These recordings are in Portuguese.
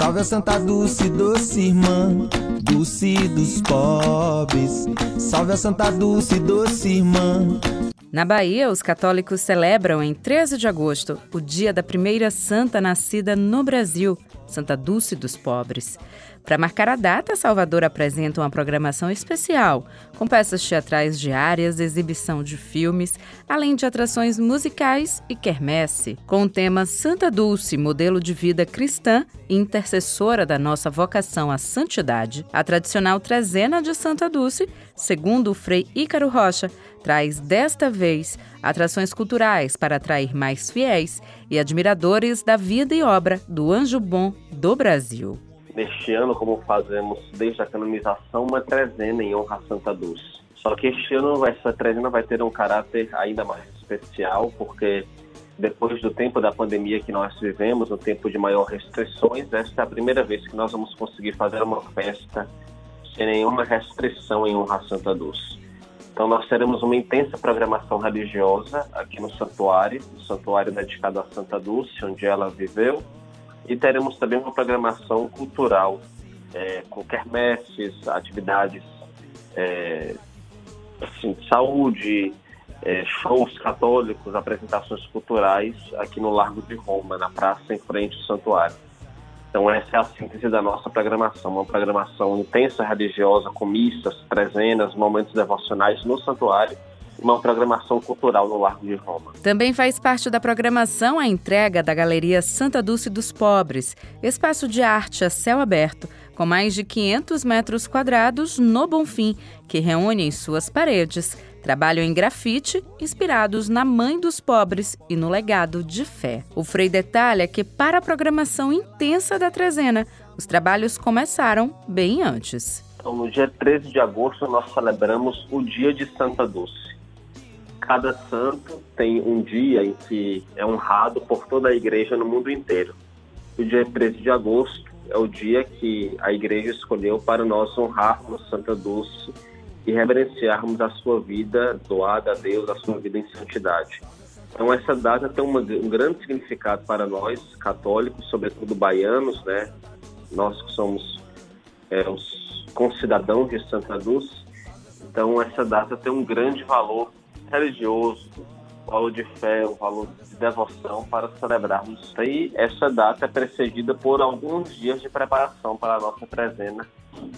Salve a Santa Dulce, doce irmã, Dulce dos pobres. Salve a Santa Dulce, doce irmã. Na Bahia, os católicos celebram em 13 de agosto o dia da primeira santa nascida no Brasil, Santa Dulce dos Pobres. Para marcar a data, Salvador apresenta uma programação especial, com peças teatrais diárias, exibição de filmes, além de atrações musicais e quermesse, com o tema Santa Dulce, modelo de vida cristã e intercessora da nossa vocação à santidade. A tradicional trezena de Santa Dulce, segundo o Frei Ícaro Rocha, traz desta vez atrações culturais para atrair mais fiéis e admiradores da vida e obra do anjo bom do Brasil neste ano, como fazemos desde a canonização, uma trezena em honra a Santa Dulce. Só que este ano essa trezena vai ter um caráter ainda mais especial, porque depois do tempo da pandemia que nós vivemos, um tempo de maior restrições, esta é a primeira vez que nós vamos conseguir fazer uma festa sem nenhuma restrição em honra a Santa Dulce. Então nós teremos uma intensa programação religiosa aqui no santuário, no santuário dedicado a Santa Dulce, onde ela viveu, e teremos também uma programação cultural, é, com quermesses, atividades é, assim, de saúde, é, shows católicos, apresentações culturais aqui no Largo de Roma, na praça em frente ao santuário. Então essa é a síntese da nossa programação, uma programação intensa religiosa com missas, trezenas, momentos devocionais no santuário uma programação cultural no Largo de Roma. Também faz parte da programação a entrega da Galeria Santa Dulce dos Pobres, espaço de arte a céu aberto, com mais de 500 metros quadrados no Bonfim, que reúne em suas paredes trabalho em grafite inspirados na Mãe dos Pobres e no legado de fé. O Frei detalha que, para a programação intensa da trezena, os trabalhos começaram bem antes. Então, no dia 13 de agosto, nós celebramos o Dia de Santa Dulce cada santo tem um dia em que é honrado por toda a igreja no mundo inteiro. O dia 13 de agosto é o dia que a igreja escolheu para nós honrarmos Santa Dulce e reverenciarmos a sua vida doada a Deus, a sua vida em santidade. Então essa data tem uma, um grande significado para nós católicos, sobretudo baianos, né? Nós que somos é, os concidadãos de Santa Dulce. Então essa data tem um grande valor religioso, valor de fé, o valor de devoção para celebrarmos. E essa data é precedida por alguns dias de preparação para a nossa trezena,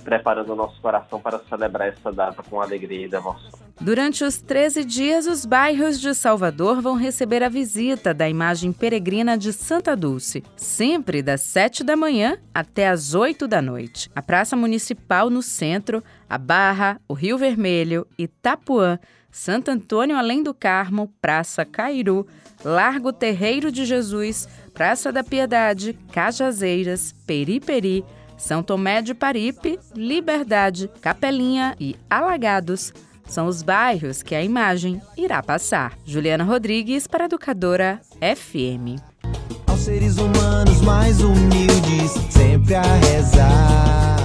preparando o nosso coração para celebrar essa data com alegria e devoção. Durante os 13 dias, os bairros de Salvador vão receber a visita da imagem peregrina de Santa Dulce, sempre das 7 da manhã até as 8 da noite. A Praça Municipal no centro, a Barra, o Rio Vermelho, Itapuã, Santo Antônio Além do Carmo, Praça Cairu, Largo Terreiro de Jesus, Praça da Piedade, Cajazeiras, Periperi, São Tomé de Paripe, Liberdade, Capelinha e Alagados são os bairros que a imagem irá passar. Juliana Rodrigues para Educadora FM. Aos seres humanos mais humildes, sempre a rezar.